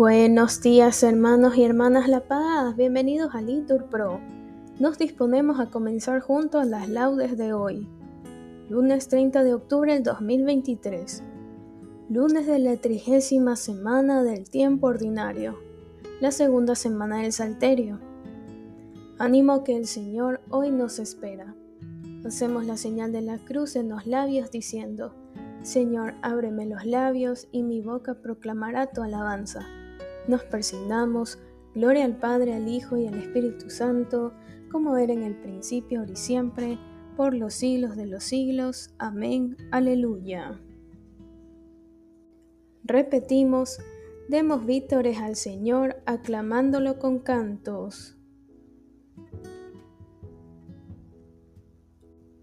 Buenos días hermanos y hermanas La Paz, bienvenidos a Litur Pro. Nos disponemos a comenzar juntos las laudes de hoy, lunes 30 de octubre del 2023, lunes de la trigésima semana del tiempo ordinario, la segunda semana del Salterio. Ánimo que el Señor hoy nos espera. Hacemos la señal de la cruz en los labios diciendo, Señor, ábreme los labios y mi boca proclamará tu alabanza. Nos persignamos, gloria al Padre, al Hijo y al Espíritu Santo, como era en el principio, ahora y siempre, por los siglos de los siglos. Amén. Aleluya. Repetimos, demos vítores al Señor, aclamándolo con cantos.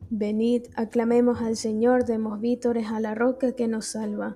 Venid, aclamemos al Señor, demos vítores a la roca que nos salva.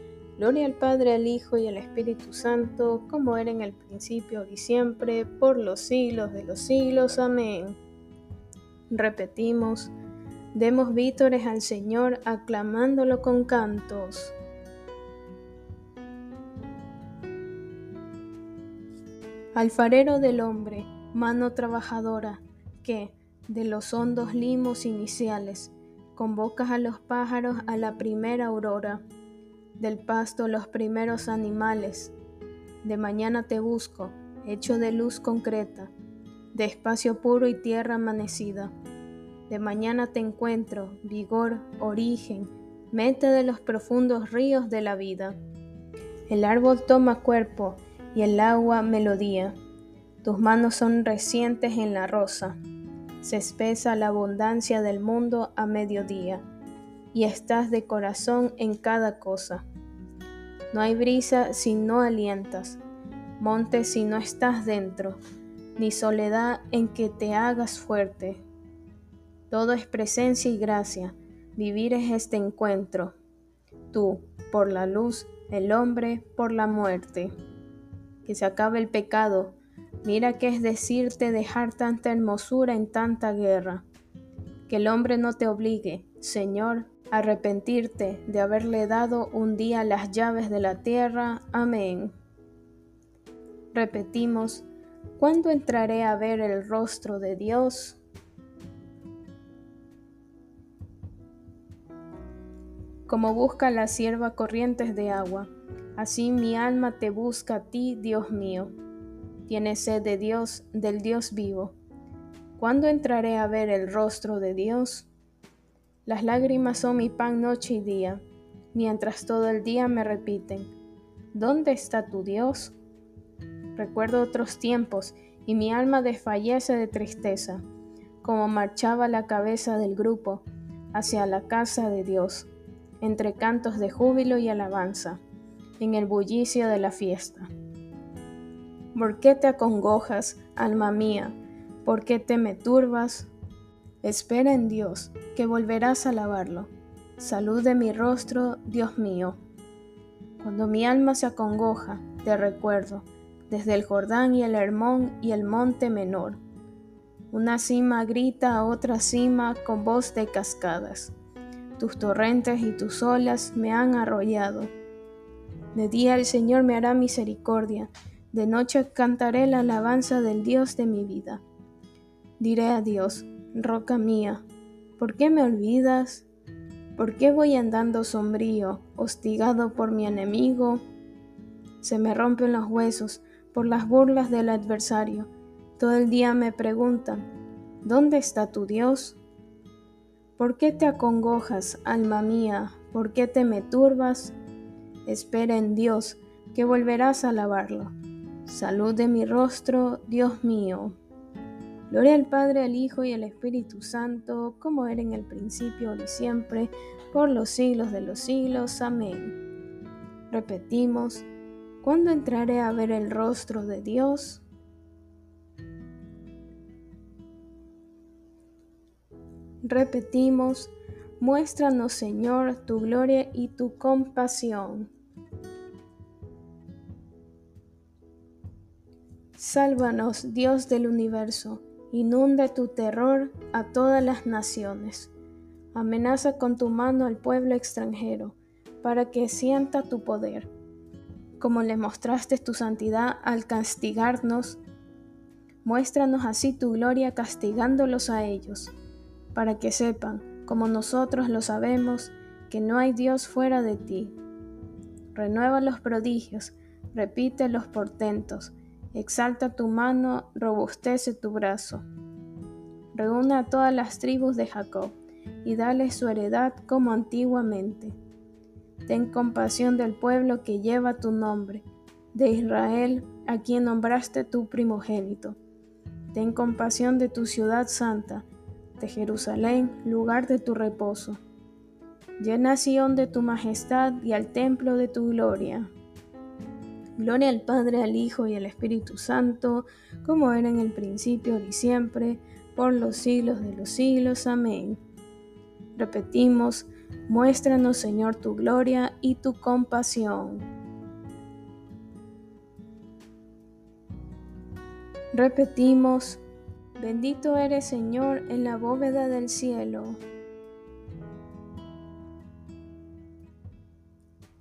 Gloria al Padre, al Hijo y al Espíritu Santo, como era en el principio y siempre, por los siglos de los siglos. Amén. Repetimos, demos vítores al Señor aclamándolo con cantos. Alfarero del hombre, mano trabajadora, que, de los hondos limos iniciales, convocas a los pájaros a la primera aurora, del pasto los primeros animales. De mañana te busco, hecho de luz concreta, de espacio puro y tierra amanecida. De mañana te encuentro, vigor, origen, meta de los profundos ríos de la vida. El árbol toma cuerpo y el agua melodía. Tus manos son recientes en la rosa se espesa la abundancia del mundo a mediodía, y estás de corazón en cada cosa. No hay brisa si no alientas, monte si no estás dentro, ni soledad en que te hagas fuerte. Todo es presencia y gracia, vivir es este encuentro. Tú, por la luz, el hombre, por la muerte. Que se acabe el pecado, Mira qué es decirte dejar tanta hermosura en tanta guerra. Que el hombre no te obligue, Señor, arrepentirte de haberle dado un día las llaves de la tierra. Amén. Repetimos, ¿cuándo entraré a ver el rostro de Dios? Como busca la sierva corrientes de agua, así mi alma te busca a ti, Dios mío. Tiene sed de Dios, del Dios vivo. ¿Cuándo entraré a ver el rostro de Dios? Las lágrimas son mi pan noche y día, mientras todo el día me repiten, ¿dónde está tu Dios? Recuerdo otros tiempos y mi alma desfallece de tristeza, como marchaba la cabeza del grupo hacia la casa de Dios, entre cantos de júbilo y alabanza, en el bullicio de la fiesta. ¿Por qué te acongojas, alma mía? ¿Por qué te me turbas? Espera en Dios, que volverás a alabarlo. Salud de mi rostro, Dios mío. Cuando mi alma se acongoja, te recuerdo, desde el Jordán y el Hermón y el monte menor. Una cima grita a otra cima con voz de cascadas. Tus torrentes y tus olas me han arrollado. De día el Señor me hará misericordia de noche cantaré la alabanza del Dios de mi vida. Diré a Dios, roca mía, ¿por qué me olvidas? ¿Por qué voy andando sombrío, hostigado por mi enemigo? Se me rompen los huesos, por las burlas del adversario. Todo el día me preguntan, ¿dónde está tu Dios? ¿Por qué te acongojas, alma mía? ¿Por qué te me turbas? Espera en Dios, que volverás a alabarlo. Salud de mi rostro, Dios mío. Gloria al Padre, al Hijo y al Espíritu Santo, como era en el principio, y siempre, por los siglos de los siglos. Amén. Repetimos, ¿cuándo entraré a ver el rostro de Dios? Repetimos, muéstranos Señor tu gloria y tu compasión. Sálvanos, Dios del universo, inunde tu terror a todas las naciones. Amenaza con tu mano al pueblo extranjero, para que sienta tu poder. Como le mostraste tu santidad al castigarnos, muéstranos así tu gloria castigándolos a ellos, para que sepan, como nosotros lo sabemos, que no hay Dios fuera de ti. Renueva los prodigios, repite los portentos, Exalta tu mano, robustece tu brazo. Reúne a todas las tribus de Jacob y dale su heredad como antiguamente. Ten compasión del pueblo que lleva tu nombre, de Israel a quien nombraste tu primogénito. Ten compasión de tu ciudad santa, de Jerusalén, lugar de tu reposo. Llena Sión de tu majestad y al templo de tu gloria. Gloria al Padre, al Hijo y al Espíritu Santo, como era en el principio y siempre, por los siglos de los siglos. Amén. Repetimos, muéstranos Señor tu gloria y tu compasión. Repetimos, bendito eres Señor en la bóveda del cielo.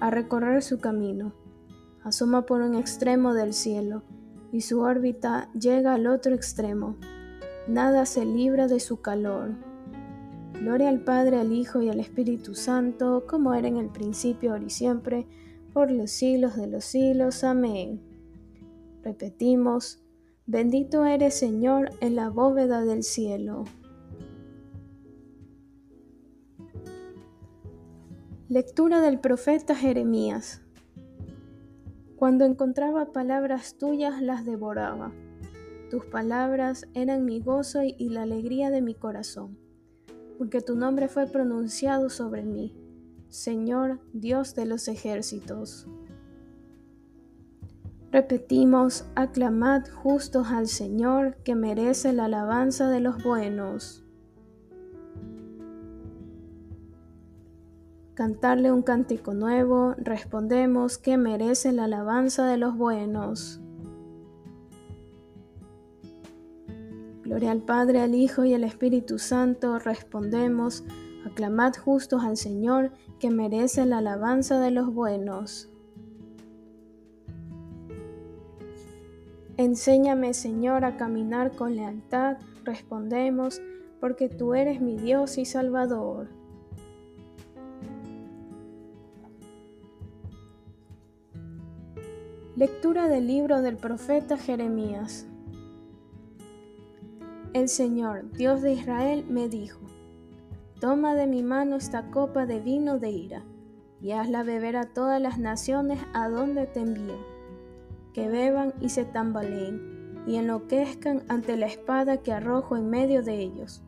a recorrer su camino asoma por un extremo del cielo y su órbita llega al otro extremo. Nada se libra de su calor. Gloria al Padre, al Hijo y al Espíritu Santo, como era en el principio, ahora y siempre, por los siglos de los siglos. Amén. Repetimos, bendito eres Señor en la bóveda del cielo. Lectura del profeta Jeremías. Cuando encontraba palabras tuyas las devoraba. Tus palabras eran mi gozo y la alegría de mi corazón, porque tu nombre fue pronunciado sobre mí, Señor Dios de los ejércitos. Repetimos, aclamad justos al Señor que merece la alabanza de los buenos. Cantarle un cántico nuevo, respondemos que merece la alabanza de los buenos. Gloria al Padre, al Hijo y al Espíritu Santo, respondemos, aclamad justos al Señor, que merece la alabanza de los buenos. Enséñame, Señor, a caminar con lealtad, respondemos, porque tú eres mi Dios y Salvador. Lectura del libro del profeta Jeremías. El Señor, Dios de Israel, me dijo, Toma de mi mano esta copa de vino de ira, y hazla beber a todas las naciones a donde te envío, que beban y se tambaleen, y enloquezcan ante la espada que arrojo en medio de ellos.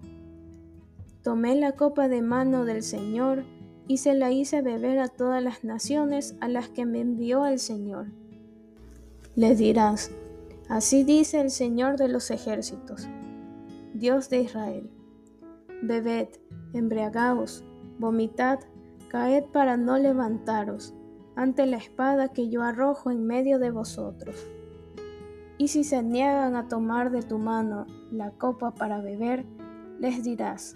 Tomé la copa de mano del Señor, y se la hice beber a todas las naciones a las que me envió el Señor le dirás, así dice el Señor de los ejércitos, Dios de Israel. Bebed, embriagaos, vomitad, caed para no levantaros ante la espada que yo arrojo en medio de vosotros. Y si se niegan a tomar de tu mano la copa para beber, les dirás,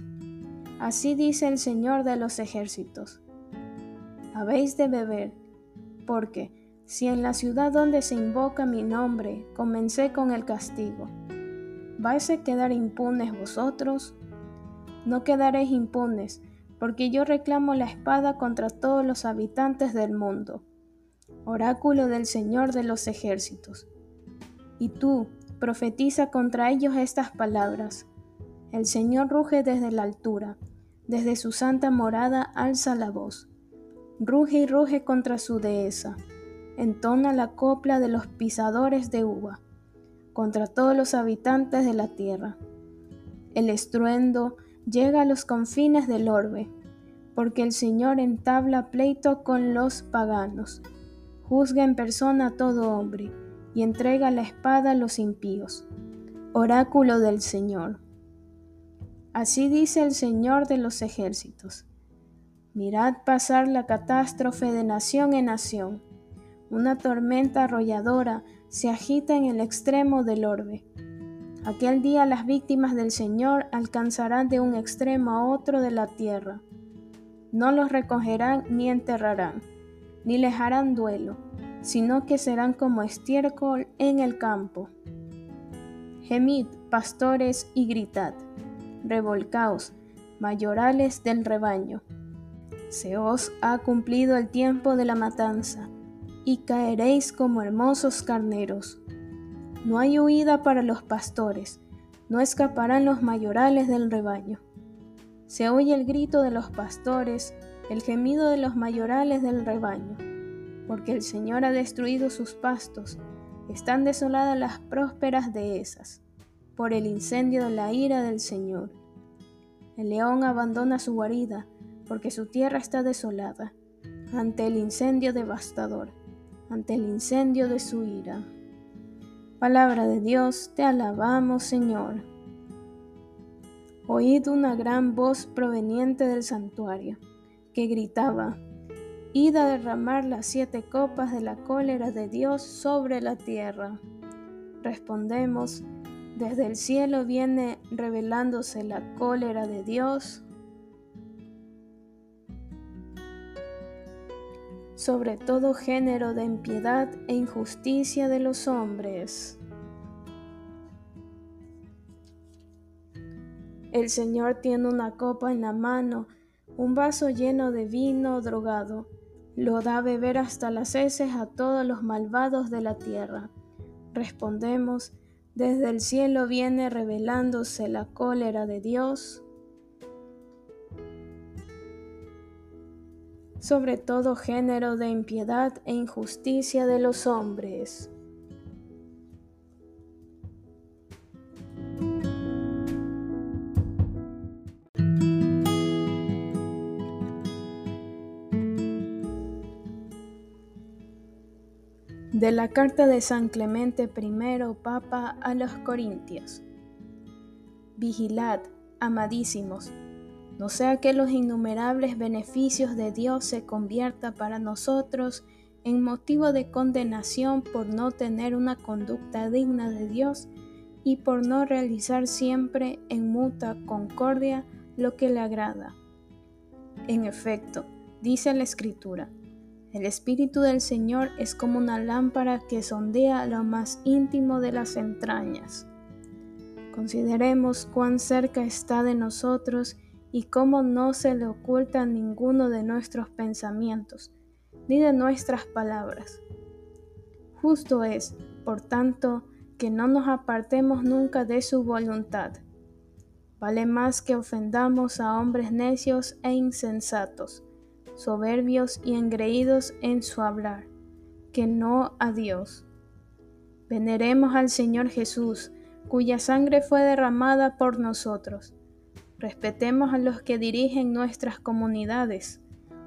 Así dice el Señor de los ejércitos, habéis de beber, porque si en la ciudad donde se invoca mi nombre comencé con el castigo, ¿vais a quedar impunes vosotros? No quedaréis impunes, porque yo reclamo la espada contra todos los habitantes del mundo. Oráculo del Señor de los ejércitos. Y tú, profetiza contra ellos estas palabras. El Señor ruge desde la altura, desde su santa morada alza la voz. Ruge y ruge contra su dehesa. Entona la copla de los pisadores de uva, contra todos los habitantes de la tierra. El estruendo llega a los confines del orbe, porque el Señor entabla pleito con los paganos, juzga en persona a todo hombre y entrega la espada a los impíos. Oráculo del Señor. Así dice el Señor de los ejércitos. Mirad pasar la catástrofe de nación en nación. Una tormenta arrolladora se agita en el extremo del orbe. Aquel día las víctimas del Señor alcanzarán de un extremo a otro de la tierra. No los recogerán ni enterrarán, ni les harán duelo sino que serán como estiércol en el campo. Gemid, pastores, y gritad, revolcaos, mayorales del rebaño. Se os ha cumplido el tiempo de la matanza, y caeréis como hermosos carneros. No hay huida para los pastores, no escaparán los mayorales del rebaño. Se oye el grito de los pastores, el gemido de los mayorales del rebaño porque el Señor ha destruido sus pastos, están desoladas las prósperas dehesas, por el incendio de la ira del Señor. El león abandona su guarida, porque su tierra está desolada, ante el incendio devastador, ante el incendio de su ira. Palabra de Dios, te alabamos Señor. Oíd una gran voz proveniente del santuario, que gritaba, Id a derramar las siete copas de la cólera de Dios sobre la tierra. Respondemos, desde el cielo viene revelándose la cólera de Dios sobre todo género de impiedad e injusticia de los hombres. El Señor tiene una copa en la mano, un vaso lleno de vino drogado lo da beber hasta las heces a todos los malvados de la tierra. Respondemos, desde el cielo viene revelándose la cólera de Dios sobre todo género de impiedad e injusticia de los hombres. De la carta de San Clemente I, Papa a los Corintios. Vigilad, amadísimos, no sea que los innumerables beneficios de Dios se convierta para nosotros en motivo de condenación por no tener una conducta digna de Dios y por no realizar siempre en muta concordia lo que le agrada. En efecto, dice la Escritura, el Espíritu del Señor es como una lámpara que sondea lo más íntimo de las entrañas. Consideremos cuán cerca está de nosotros y cómo no se le oculta ninguno de nuestros pensamientos, ni de nuestras palabras. Justo es, por tanto, que no nos apartemos nunca de su voluntad. Vale más que ofendamos a hombres necios e insensatos soberbios y engreídos en su hablar, que no a Dios. Veneremos al Señor Jesús, cuya sangre fue derramada por nosotros. Respetemos a los que dirigen nuestras comunidades.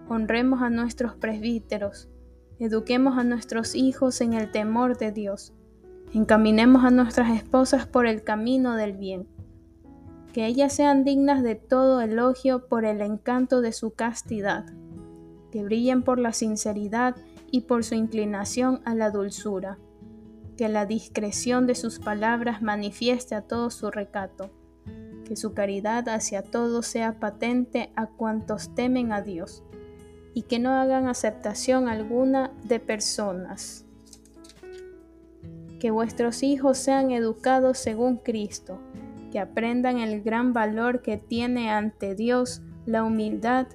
Honremos a nuestros presbíteros. Eduquemos a nuestros hijos en el temor de Dios. Encaminemos a nuestras esposas por el camino del bien. Que ellas sean dignas de todo elogio por el encanto de su castidad que brillen por la sinceridad y por su inclinación a la dulzura, que la discreción de sus palabras manifieste a todo su recato, que su caridad hacia todos sea patente a cuantos temen a Dios, y que no hagan aceptación alguna de personas. Que vuestros hijos sean educados según Cristo, que aprendan el gran valor que tiene ante Dios la humildad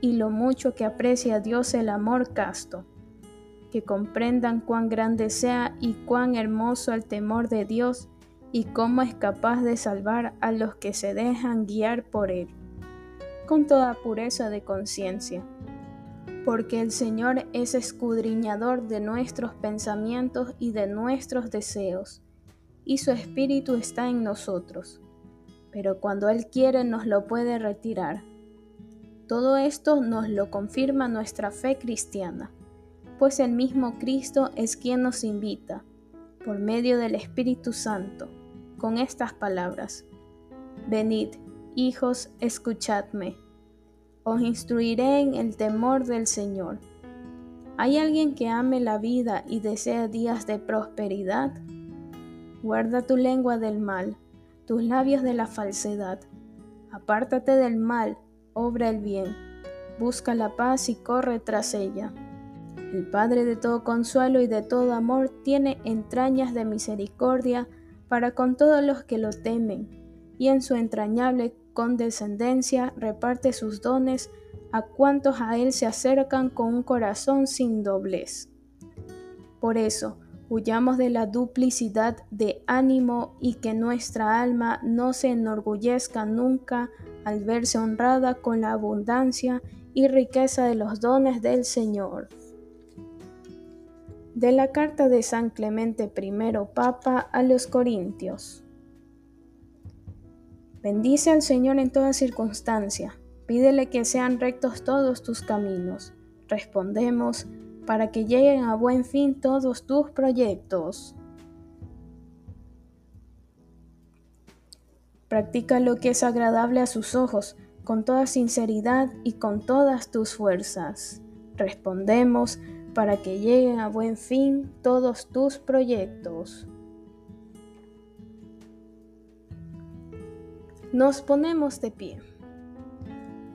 y lo mucho que aprecia Dios el amor casto que comprendan cuán grande sea y cuán hermoso el temor de Dios y cómo es capaz de salvar a los que se dejan guiar por Él, con toda pureza de conciencia. Porque el Señor es escudriñador de nuestros pensamientos y de nuestros deseos, y su Espíritu está en nosotros. Pero cuando Él quiere nos lo puede retirar. Todo esto nos lo confirma nuestra fe cristiana pues el mismo Cristo es quien nos invita, por medio del Espíritu Santo, con estas palabras. Venid, hijos, escuchadme. Os instruiré en el temor del Señor. ¿Hay alguien que ame la vida y desea días de prosperidad? Guarda tu lengua del mal, tus labios de la falsedad. Apártate del mal, obra el bien, busca la paz y corre tras ella. El Padre de todo consuelo y de todo amor tiene entrañas de misericordia para con todos los que lo temen, y en su entrañable condescendencia reparte sus dones a cuantos a Él se acercan con un corazón sin doblez. Por eso, huyamos de la duplicidad de ánimo y que nuestra alma no se enorgullezca nunca al verse honrada con la abundancia y riqueza de los dones del Señor. De la carta de San Clemente I, Papa a los Corintios. Bendice al Señor en toda circunstancia, pídele que sean rectos todos tus caminos. Respondemos, para que lleguen a buen fin todos tus proyectos. Practica lo que es agradable a sus ojos, con toda sinceridad y con todas tus fuerzas. Respondemos, para que lleguen a buen fin todos tus proyectos. Nos ponemos de pie.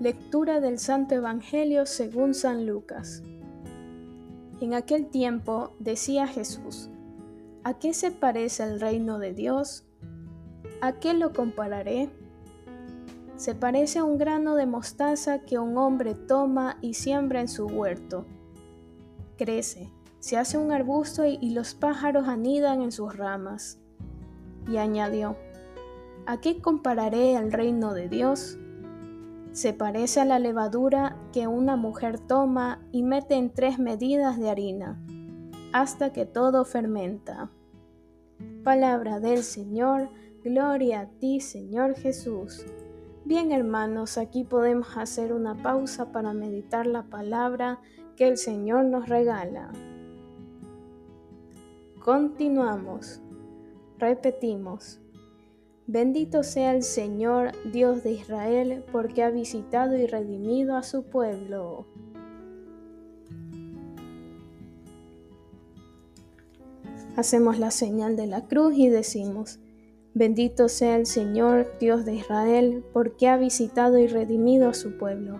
Lectura del Santo Evangelio según San Lucas. En aquel tiempo decía Jesús, ¿a qué se parece el reino de Dios? ¿A qué lo compararé? Se parece a un grano de mostaza que un hombre toma y siembra en su huerto crece, se hace un arbusto y, los pájaros anidan en sus ramas. Y añadió, ¿a qué compararé al reino de Dios? Se parece a la levadura que una mujer toma y mete en tres medidas de harina, hasta que todo fermenta. Palabra del Señor, gloria a ti Señor Jesús. Bien hermanos, aquí podemos hacer una pausa para meditar la palabra que el Señor nos regala. Continuamos. Repetimos. Bendito sea el Señor, Dios de Israel, porque ha visitado y redimido a su pueblo. Hacemos la señal de la cruz y decimos, Bendito sea el Señor, Dios de Israel, porque ha visitado y redimido a su pueblo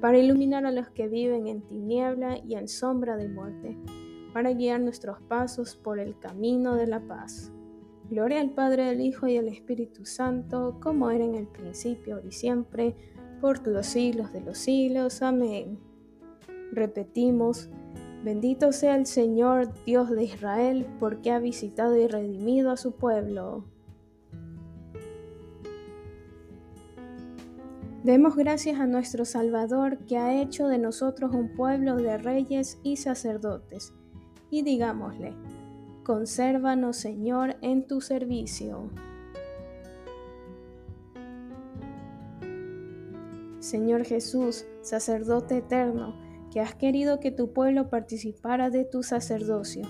para iluminar a los que viven en tiniebla y en sombra de muerte, para guiar nuestros pasos por el camino de la paz. Gloria al Padre, al Hijo y al Espíritu Santo, como era en el principio, y siempre, por los siglos de los siglos. Amén. Repetimos, bendito sea el Señor, Dios de Israel, porque ha visitado y redimido a su pueblo. Demos gracias a nuestro Salvador que ha hecho de nosotros un pueblo de reyes y sacerdotes, y digámosle, Consérvanos, Señor, en tu servicio. Señor Jesús, sacerdote eterno, que has querido que tu pueblo participara de tu sacerdocio,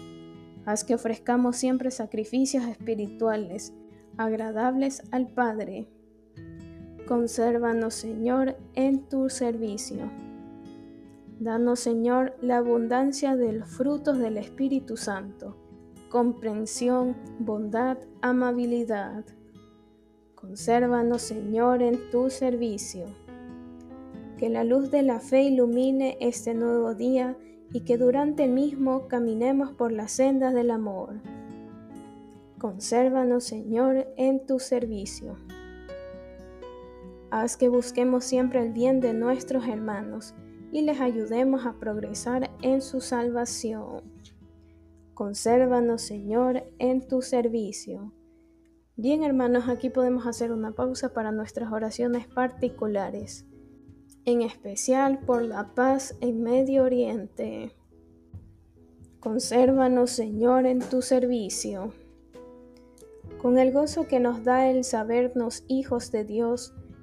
haz que ofrezcamos siempre sacrificios espirituales, agradables al Padre. Consérvanos, Señor, en tu servicio. Danos, Señor, la abundancia de los frutos del Espíritu Santo comprensión, bondad, amabilidad. Consérvanos, Señor, en tu servicio. Que la luz de la fe ilumine este nuevo día y que durante el mismo caminemos por las sendas del amor. Consérvanos, Señor, en tu servicio. Haz que busquemos siempre el bien de nuestros hermanos y les ayudemos a progresar en su salvación. Consérvanos, Señor, en tu servicio. Bien, hermanos, aquí podemos hacer una pausa para nuestras oraciones particulares, en especial por la paz en Medio Oriente. Consérvanos, Señor, en tu servicio. Con el gozo que nos da el sabernos hijos de Dios,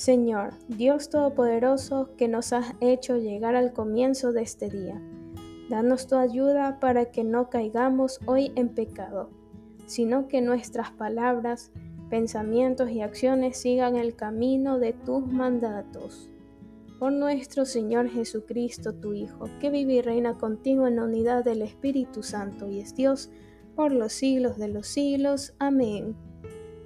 Señor, Dios Todopoderoso, que nos has hecho llegar al comienzo de este día, danos tu ayuda para que no caigamos hoy en pecado sino que nuestras palabras, pensamientos y acciones sigan el camino de tus mandatos. Por nuestro Señor Jesucristo, tu Hijo, que vive y reina contigo en la unidad del Espíritu Santo y es Dios por los siglos de los siglos. Amén.